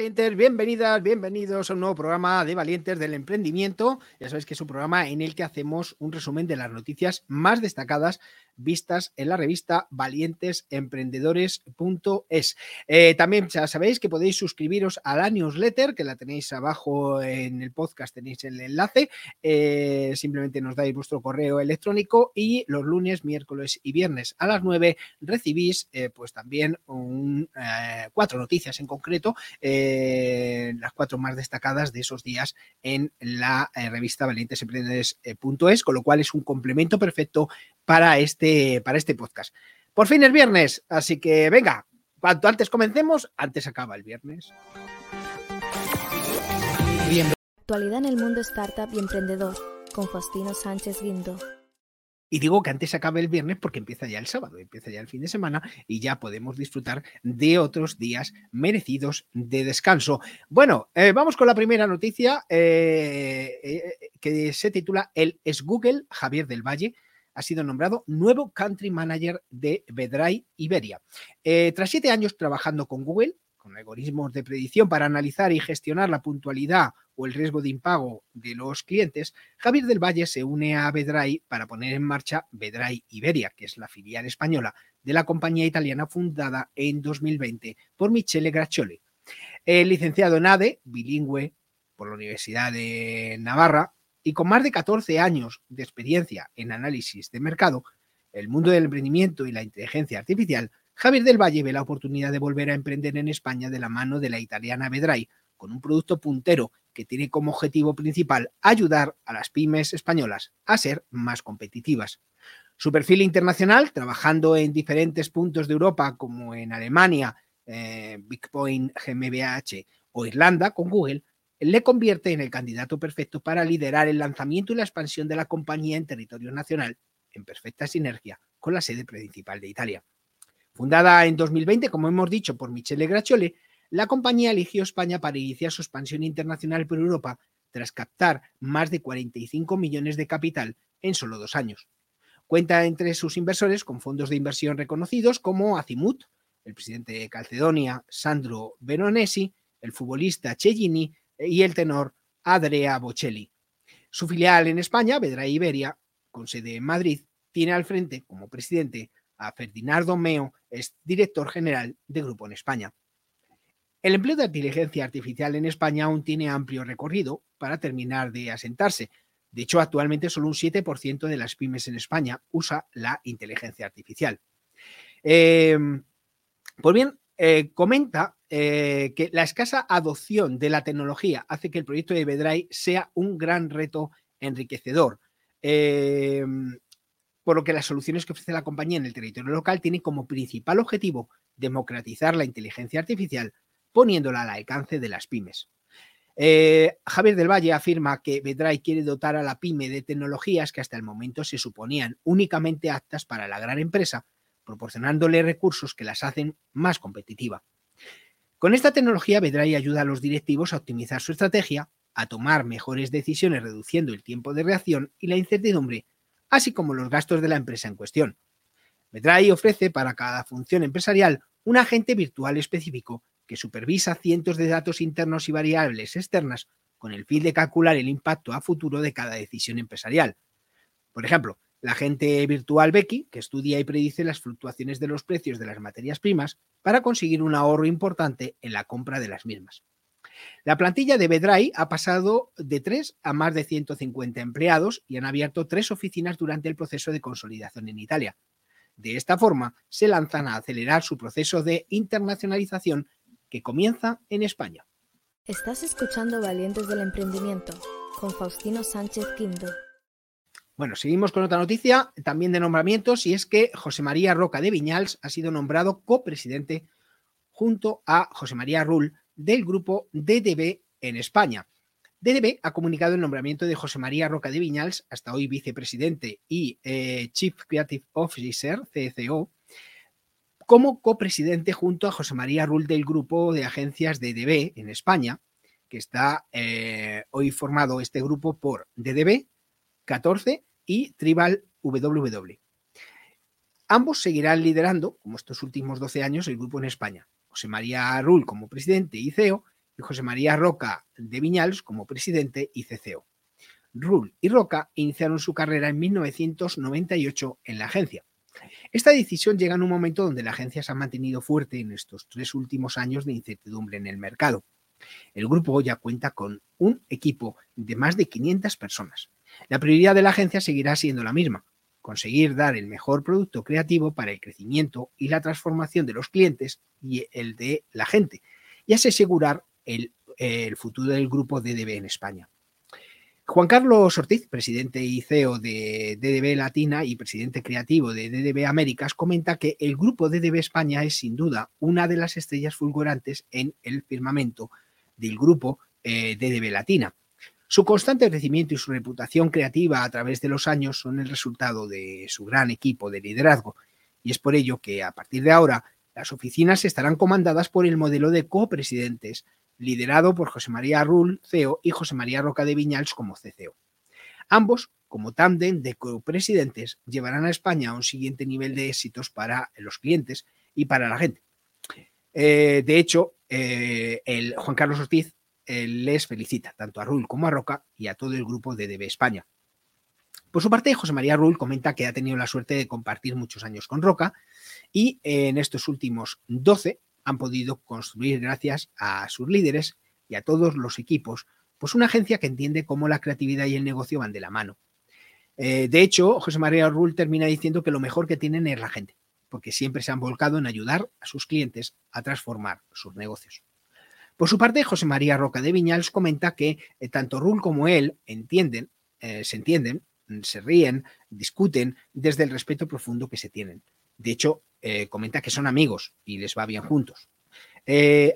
Valientes, bienvenidas, bienvenidos a un nuevo programa de Valientes del Emprendimiento. Ya sabéis que es un programa en el que hacemos un resumen de las noticias más destacadas vistas en la revista valientesemprendedores.es. Eh, también ya sabéis que podéis suscribiros a la newsletter, que la tenéis abajo en el podcast, tenéis el enlace. Eh, simplemente nos dais vuestro correo electrónico y los lunes, miércoles y viernes a las 9 recibís eh, pues también cuatro noticias en concreto eh, las cuatro más destacadas de esos días en la eh, revista valientesemprendedores.es, con lo cual es un complemento perfecto para este, para este podcast. Por fin es viernes, así que venga, cuanto antes comencemos, antes acaba el viernes. Actualidad en el mundo startup y emprendedor con Faustino Sánchez Guindo. Y digo que antes acabe el viernes porque empieza ya el sábado, empieza ya el fin de semana y ya podemos disfrutar de otros días merecidos de descanso. Bueno, eh, vamos con la primera noticia eh, eh, que se titula El es Google, Javier del Valle ha sido nombrado nuevo country manager de Bedray Iberia. tras siete años trabajando con Google, con algoritmos de predicción para analizar y gestionar la puntualidad o el riesgo de impago de los clientes, Javier del Valle se une a Bedray para poner en marcha Bedray Iberia, que es la filial española de la compañía italiana fundada en 2020 por Michele Graccioli. El licenciado en ADE, bilingüe por la Universidad de Navarra y con más de 14 años de experiencia en análisis de mercado, el mundo del emprendimiento y la inteligencia artificial, Javier del Valle ve la oportunidad de volver a emprender en España de la mano de la italiana Bedray, con un producto puntero que tiene como objetivo principal ayudar a las pymes españolas a ser más competitivas. Su perfil internacional, trabajando en diferentes puntos de Europa como en Alemania, eh, Bigpoint GmbH o Irlanda con Google, le convierte en el candidato perfecto para liderar el lanzamiento y la expansión de la compañía en territorio nacional, en perfecta sinergia con la sede principal de Italia. Fundada en 2020, como hemos dicho, por Michele Gracciole, la compañía eligió España para iniciar su expansión internacional por Europa tras captar más de 45 millones de capital en solo dos años. Cuenta entre sus inversores con fondos de inversión reconocidos como Azimut, el presidente de Calcedonia, Sandro Veronesi, el futbolista Cellini y el tenor Adrea Bocelli. Su filial en España, Vedra Iberia, con sede en Madrid, tiene al frente como presidente a Ferdinando Meo, es director general de Grupo en España. El empleo de inteligencia artificial en España aún tiene amplio recorrido para terminar de asentarse. De hecho, actualmente solo un 7% de las pymes en España usa la inteligencia artificial. Em, pues bien, eh, comenta eh, que la escasa adopción de la tecnología hace que el proyecto de Bedray sea un gran reto enriquecedor. Em, por lo que las soluciones que ofrece la compañía en el territorio local tienen como principal objetivo democratizar la inteligencia artificial poniéndola al alcance de las pymes. Eh, Javier del Valle afirma que Bedray quiere dotar a la pyme de tecnologías que hasta el momento se suponían únicamente aptas para la gran empresa, proporcionándole recursos que las hacen más competitiva. Con esta tecnología, Bedray ayuda a los directivos a optimizar su estrategia, a tomar mejores decisiones reduciendo el tiempo de reacción y la incertidumbre, así como los gastos de la empresa en cuestión. Bedray ofrece para cada función empresarial un agente virtual específico que supervisa cientos de datos internos y variables externas con el fin de calcular el impacto a futuro de cada decisión empresarial. Por ejemplo, la agente virtual Becky, que estudia y predice las fluctuaciones de los precios de las materias primas para conseguir un ahorro importante en la compra de las mismas. La plantilla de Bedray ha pasado de 3 a más de 150 empleados y han abierto tres oficinas durante el proceso de consolidación en Italia. De esta forma, se lanzan a acelerar su proceso de internacionalización que comienza en España. Estás escuchando Valientes del Emprendimiento con Faustino Sánchez Quinto. Bueno, seguimos con otra noticia, también de nombramientos, y es que José María Roca de Viñals ha sido nombrado copresidente junto a José María Rull del grupo DDB en España. DDB ha comunicado el nombramiento de José María Roca de Viñals, hasta hoy vicepresidente y eh, Chief Creative Officer, CCO, como copresidente junto a José María Rull del grupo de agencias DDB en España, que está eh, hoy formado este grupo por DDB 14 y Tribal WW. Ambos seguirán liderando, como estos últimos 12 años, el grupo en España. José María Rull como presidente y CEO y José María Roca de Viñals como presidente y CCO. Rull y Roca iniciaron su carrera en 1998 en la agencia. Esta decisión llega en un momento donde la agencia se ha mantenido fuerte en estos tres últimos años de incertidumbre en el mercado. El grupo ya cuenta con un equipo de más de 500 personas. La prioridad de la agencia seguirá siendo la misma, conseguir dar el mejor producto creativo para el crecimiento y la transformación de los clientes y el de la gente, y así asegurar el, el futuro del grupo DDB en España. Juan Carlos Ortiz, presidente y CEO de DDB Latina y presidente creativo de DDB Américas, comenta que el grupo DDB España es sin duda una de las estrellas fulgurantes en el firmamento del grupo eh, DDB Latina. Su constante crecimiento y su reputación creativa a través de los años son el resultado de su gran equipo de liderazgo y es por ello que a partir de ahora las oficinas estarán comandadas por el modelo de copresidentes, liderado por José María Rull, CEO, y José María Roca de Viñals como CCO. Ambos, como tándem de copresidentes, llevarán a España a un siguiente nivel de éxitos para los clientes y para la gente. Eh, de hecho, eh, el Juan Carlos Ortiz les felicita tanto a Rull como a Roca y a todo el grupo de DB España. Por su parte, José María Rull comenta que ha tenido la suerte de compartir muchos años con Roca y en estos últimos 12 han podido construir, gracias a sus líderes y a todos los equipos, pues una agencia que entiende cómo la creatividad y el negocio van de la mano. Eh, de hecho, José María Rull termina diciendo que lo mejor que tienen es la gente, porque siempre se han volcado en ayudar a sus clientes a transformar sus negocios. Por su parte, José María Roca de Viñals comenta que eh, tanto Rull como él entienden, eh, se entienden, se ríen, discuten desde el respeto profundo que se tienen. De hecho, eh, comenta que son amigos y les va bien juntos.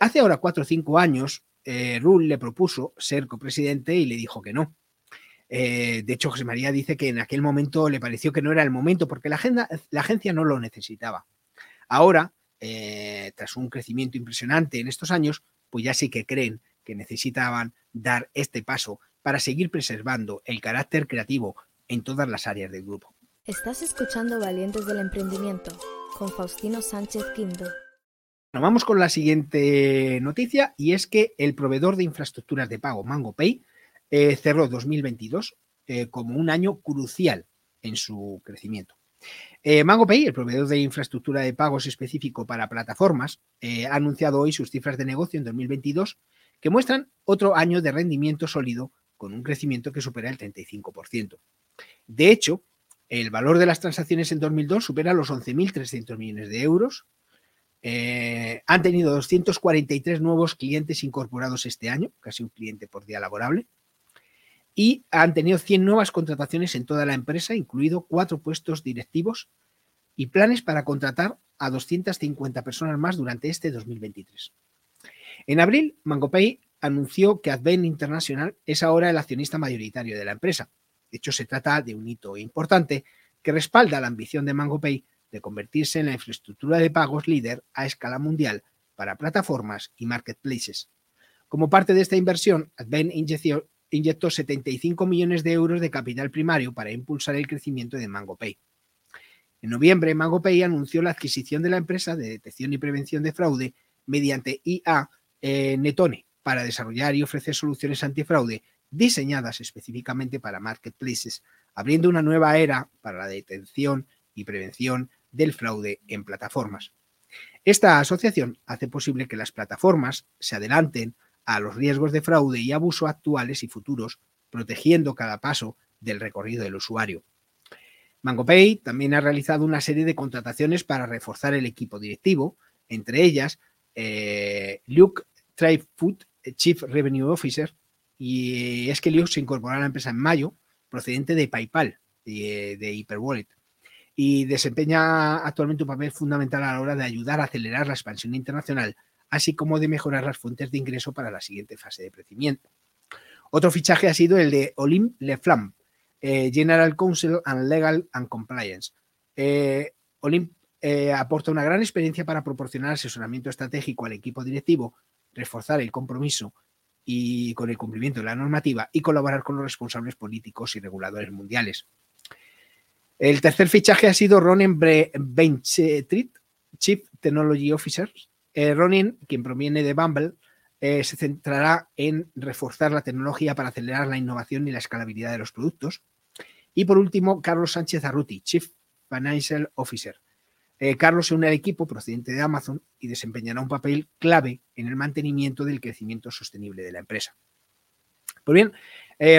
hace ahora cuatro o cinco años, Rull le propuso ser copresidente y le dijo que no. de hecho, José María dice que en aquel momento le pareció que no era el momento porque la, agenda, la agencia no lo necesitaba. Ahora, tras un crecimiento impresionante en estos años, pues ya sí que creen que necesitaban dar este paso para seguir preservando el carácter creativo en todas las áreas del grupo. Estás escuchando Valientes del Emprendimiento con Faustino Sánchez Quinto. Bueno, vamos con la siguiente noticia y es que el proveedor de infraestructuras de pago MangoPay eh, cerró 2022 eh, como un año crucial en su crecimiento. Eh, MangoPay, el proveedor de infraestructura de pagos específico para plataformas, eh, ha anunciado hoy sus cifras de negocio en 2022 que muestran otro año de rendimiento sólido con un crecimiento que supera el 35%. De hecho, el valor de las transacciones en 2002 supera los 11.300 millones de euros. Eh, han tenido 243 nuevos clientes incorporados este año, casi un cliente por día laborable y han tenido 100 nuevas contrataciones en toda la empresa, incluido cuatro puestos directivos y planes para contratar a 250 personas más durante este 2023. En abril, MangoPay anunció que Advent International es ahora el accionista mayoritario de la empresa. De hecho, se trata de un hito importante que respalda la ambición de MangoPay de convertirse en la infraestructura de pagos líder a escala mundial para plataformas y marketplaces. Como parte de esta inversión, Advent inyectó 75 millones de euros de capital primario para impulsar el crecimiento de MangoPay. En noviembre, MangoPay anunció la adquisición de la empresa de detección y prevención de fraude mediante IA eh, Netone para desarrollar y ofrecer soluciones antifraude diseñadas específicamente para marketplaces abriendo una nueva era para la detención y prevención del fraude en plataformas. Esta asociación hace posible que las plataformas se adelanten a los riesgos de fraude y abuso actuales y futuros, protegiendo cada paso del recorrido del usuario. MangoPay también ha realizado una serie de contrataciones para reforzar el equipo directivo, entre ellas eh, Luke Trifut, Chief Revenue Officer, y es que Luke se incorporó a la empresa en mayo, procedente de PayPal, de, de Hyperwallet, y desempeña actualmente un papel fundamental a la hora de ayudar a acelerar la expansión internacional, así como de mejorar las fuentes de ingreso para la siguiente fase de crecimiento. Otro fichaje ha sido el de Olim Leflam, eh, General Counsel and Legal and Compliance. Eh, Olim eh, aporta una gran experiencia para proporcionar asesoramiento estratégico al equipo directivo, reforzar el compromiso y con el cumplimiento de la normativa y colaborar con los responsables políticos y reguladores mundiales. El tercer fichaje ha sido Ronen Benchitrit, Chief Technology Officer. Eh, Ronin, quien proviene de Bumble, eh, se centrará en reforzar la tecnología para acelerar la innovación y la escalabilidad de los productos. Y por último, Carlos Sánchez Arruti, Chief Financial Officer. Eh, Carlos se une al equipo procedente de Amazon y desempeñará un papel clave en el mantenimiento del crecimiento sostenible de la empresa. Pues bien,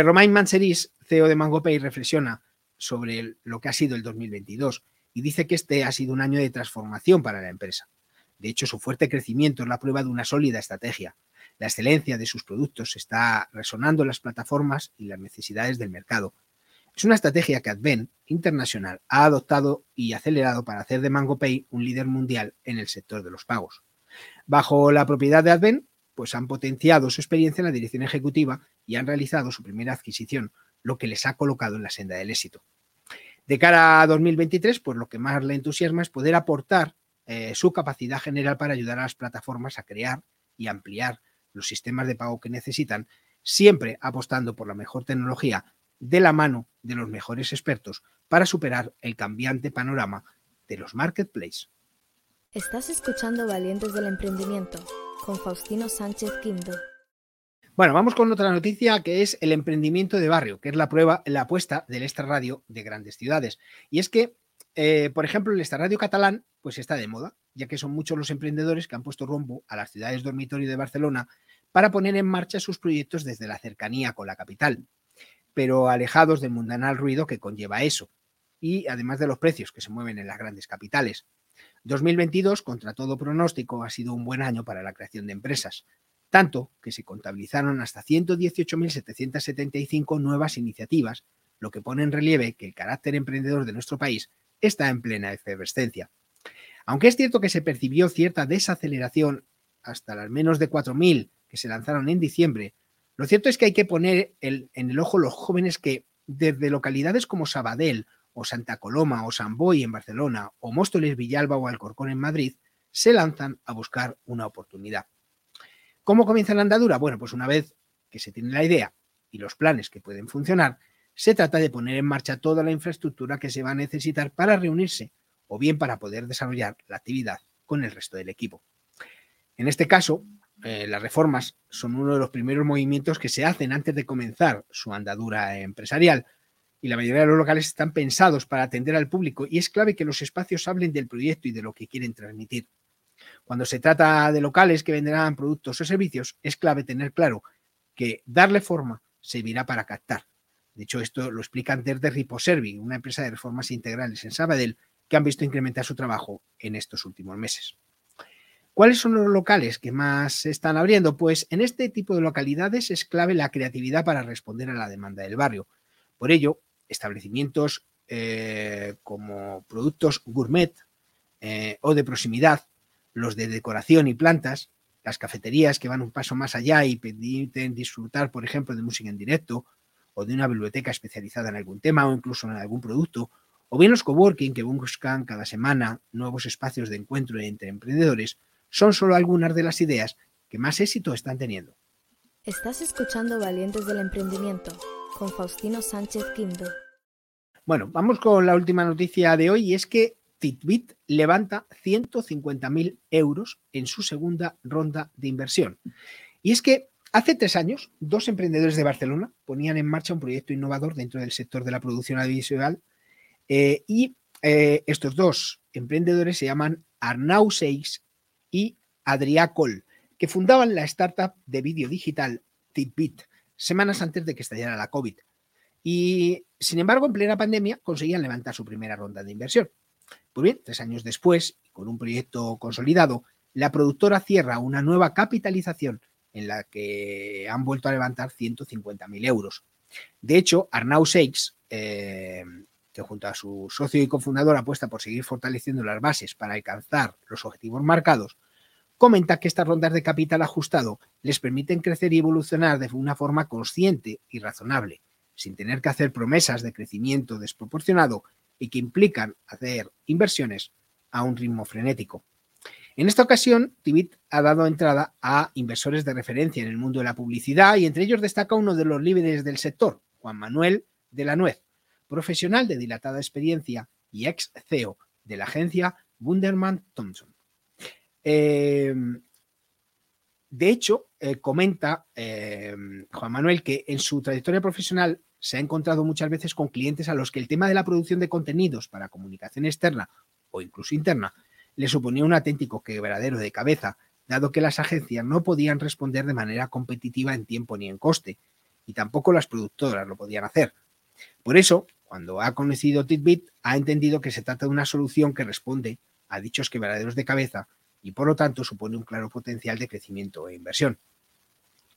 Romain Manseris, CEO de MangoPay, reflexiona sobre lo que ha sido el 2022 y dice que este ha sido un año de transformación para la empresa. De hecho, su fuerte crecimiento es la prueba de una sólida estrategia. La excelencia de sus productos está resonando en las plataformas y las necesidades del mercado. Es una estrategia que Advent Internacional ha adoptado y acelerado para hacer de MangoPay un líder mundial en el sector de los pagos. Bajo la propiedad de Advent, pues han potenciado su experiencia en la dirección ejecutiva y han realizado su primera adquisición, lo que les ha colocado en la senda del éxito. De cara a 2023, pues lo que más le entusiasma es poder aportar eh, su capacidad general para ayudar a las plataformas a crear y ampliar los sistemas de pago que necesitan, siempre apostando por la mejor tecnología de la mano de los mejores expertos para superar el cambiante panorama de los marketplaces. Estás escuchando Valientes del Emprendimiento con Faustino Sánchez Quinto. Bueno, vamos con otra noticia que es el emprendimiento de barrio, que es la prueba, la apuesta del Extra Radio de grandes ciudades. Y es que, eh, por ejemplo, el Extra Radio catalán, pues está de moda, ya que son muchos los emprendedores que han puesto rumbo a las ciudades dormitorio de Barcelona para poner en marcha sus proyectos desde la cercanía con la capital, pero alejados del mundanal ruido que conlleva eso, y además de los precios que se mueven en las grandes capitales. 2022, contra todo pronóstico, ha sido un buen año para la creación de empresas, tanto que se contabilizaron hasta 118.775 nuevas iniciativas, lo que pone en relieve que el carácter emprendedor de nuestro país está en plena efervescencia. Aunque es cierto que se percibió cierta desaceleración hasta las menos de 4.000 que se lanzaron en diciembre, lo cierto es que hay que poner en el ojo los jóvenes que desde localidades como Sabadell o Santa Coloma o San Boy en Barcelona o Móstoles, Villalba o Alcorcón en Madrid se lanzan a buscar una oportunidad. ¿Cómo comienza la andadura? Bueno, pues una vez que se tiene la idea y los planes que pueden funcionar, se trata de poner en marcha toda la infraestructura que se va a necesitar para reunirse o bien para poder desarrollar la actividad con el resto del equipo. En este caso, eh, las reformas son uno de los primeros movimientos que se hacen antes de comenzar su andadura empresarial y la mayoría de los locales están pensados para atender al público y es clave que los espacios hablen del proyecto y de lo que quieren transmitir. Cuando se trata de locales que venderán productos o servicios, es clave tener claro que darle forma servirá para captar. De hecho, esto lo explica desde Riposervi, una empresa de reformas integrales en Sabadell, que han visto incrementar su trabajo en estos últimos meses. ¿Cuáles son los locales que más se están abriendo? Pues en este tipo de localidades es clave la creatividad para responder a la demanda del barrio. Por ello, establecimientos eh, como productos gourmet eh, o de proximidad los de decoración y plantas, las cafeterías que van un paso más allá y permiten disfrutar, por ejemplo, de música en directo o de una biblioteca especializada en algún tema o incluso en algún producto, o bien los coworking que buscan cada semana nuevos espacios de encuentro entre emprendedores, son solo algunas de las ideas que más éxito están teniendo. Estás escuchando Valientes del Emprendimiento con Faustino Sánchez Quinto. Bueno, vamos con la última noticia de hoy y es que Fitbit levanta 150.000 euros en su segunda ronda de inversión. Y es que Hace tres años, dos emprendedores de Barcelona ponían en marcha un proyecto innovador dentro del sector de la producción audiovisual eh, y eh, estos dos emprendedores se llaman Arnau Seix y Adrià Coll, que fundaban la startup de vídeo digital Titbit semanas antes de que estallara la COVID. Y, sin embargo, en plena pandemia conseguían levantar su primera ronda de inversión. Pues bien, tres años después, con un proyecto consolidado, la productora cierra una nueva capitalización en la que han vuelto a levantar 150.000 euros. De hecho, Arnau Seix, eh, que junto a su socio y cofundador apuesta por seguir fortaleciendo las bases para alcanzar los objetivos marcados, comenta que estas rondas de capital ajustado les permiten crecer y evolucionar de una forma consciente y razonable, sin tener que hacer promesas de crecimiento desproporcionado y que implican hacer inversiones a un ritmo frenético. En esta ocasión, Tibit ha dado entrada a inversores de referencia en el mundo de la publicidad y entre ellos destaca uno de los líderes del sector, Juan Manuel de la Nuez, profesional de dilatada experiencia y ex CEO de la agencia Wunderman Thompson. Em, de hecho, eh, comenta em, Juan Manuel que en su trayectoria profesional se ha encontrado muchas veces con clientes a los que el tema de la producción de contenidos para comunicación externa o incluso interna le suponía un auténtico quebradero de cabeza, dado que las agencias no podían responder de manera competitiva en tiempo ni en coste, y tampoco las productoras lo podían hacer. Por eso, cuando ha conocido Titbit, ha entendido que se trata de una solución que responde a dichos quebraderos de cabeza y por lo tanto supone un claro potencial de crecimiento e inversión.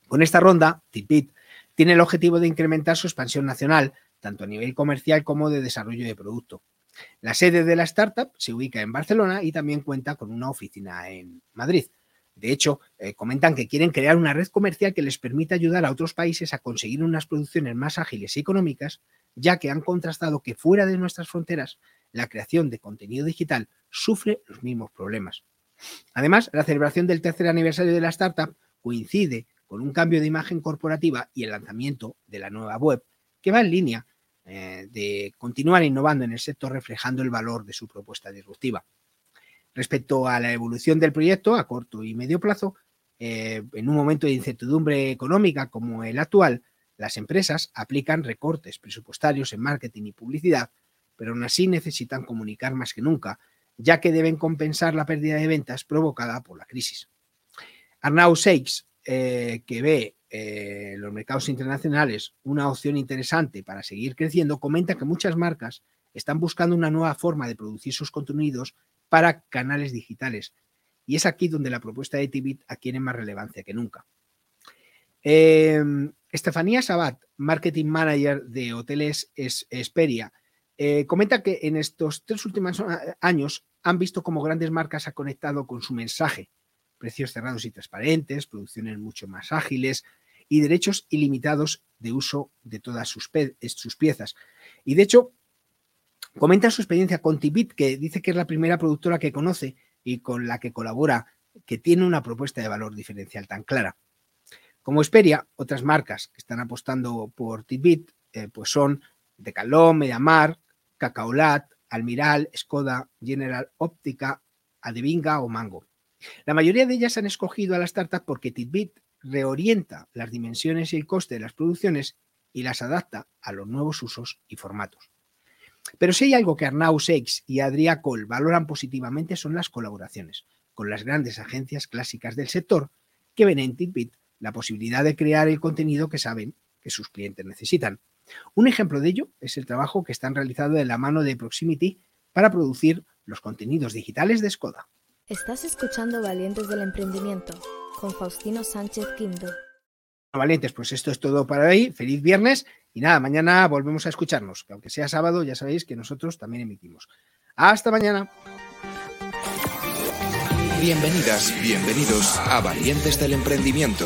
Con esta ronda, Titbit tiene el objetivo de incrementar su expansión nacional, tanto a nivel comercial como de desarrollo de producto. La sede de la startup se ubica en Barcelona y también cuenta con una oficina en Madrid. De hecho, eh, comentan que quieren crear una red comercial que les permita ayudar a otros países a conseguir unas producciones más ágiles y económicas, ya que han contrastado que fuera de nuestras fronteras la creación de contenido digital sufre los mismos problemas. Además, la celebración del tercer aniversario de la startup coincide con un cambio de imagen corporativa y el lanzamiento de la nueva web, que va en línea eh, de continuar innovando en el sector reflejando el valor de su propuesta disruptiva. Respecto a la evolución del proyecto a corto y medio plazo, eh, en un momento de incertidumbre económica como el actual, las empresas aplican recortes presupuestarios en marketing y publicidad, pero aún así necesitan comunicar más que nunca ya que deben compensar la pérdida de ventas provocada por la crisis. Arnau Seix, eh, que ve eh, los mercados internacionales una opción interesante para seguir creciendo, comenta que muchas marcas están buscando una nueva forma de producir sus contenidos para canales digitales. Y es aquí donde la propuesta de Tibit adquiere más relevancia que nunca. Em, Estefanía Sabat, Marketing Manager de Hoteles Esperia, eh, comenta que en estos tres últimos años han visto cómo grandes marcas han conectado con su mensaje. Precios cerrados y transparentes, producciones mucho más ágiles y derechos ilimitados de uso de todas sus, sus piezas. Y de hecho, comenta su experiencia con Tibit, que dice que es la primera productora que conoce y con la que colabora, que tiene una propuesta de valor diferencial tan clara. Como Esperia, otras marcas que están apostando por Tibit eh, pues son Decalón, Mediamar, Cacaolat, Almiral, Skoda, General Óptica, Adevinga o Mango. La mayoría de ellas han escogido a la startup porque Titbit reorienta las dimensiones y el coste de las producciones y las adapta a los nuevos usos y formatos. Pero si hay algo que Arnau Seix y Adrià Coll valoran positivamente son las colaboraciones con las grandes agencias clásicas del sector que ven en Titbit la posibilidad de crear el contenido que saben que sus clientes necesitan. Un ejemplo de ello es el trabajo que están realizando de la mano de Proximity para producir los contenidos digitales de Skoda. Estás escuchando Valientes del Emprendimiento con Faustino Sánchez Quinto. Valientes, pues esto es todo para hoy. Feliz viernes y nada, mañana volvemos a escucharnos, que aunque sea sábado ya sabéis que nosotros también emitimos. Hasta mañana. Bienvenidas, bienvenidos a Valientes del Emprendimiento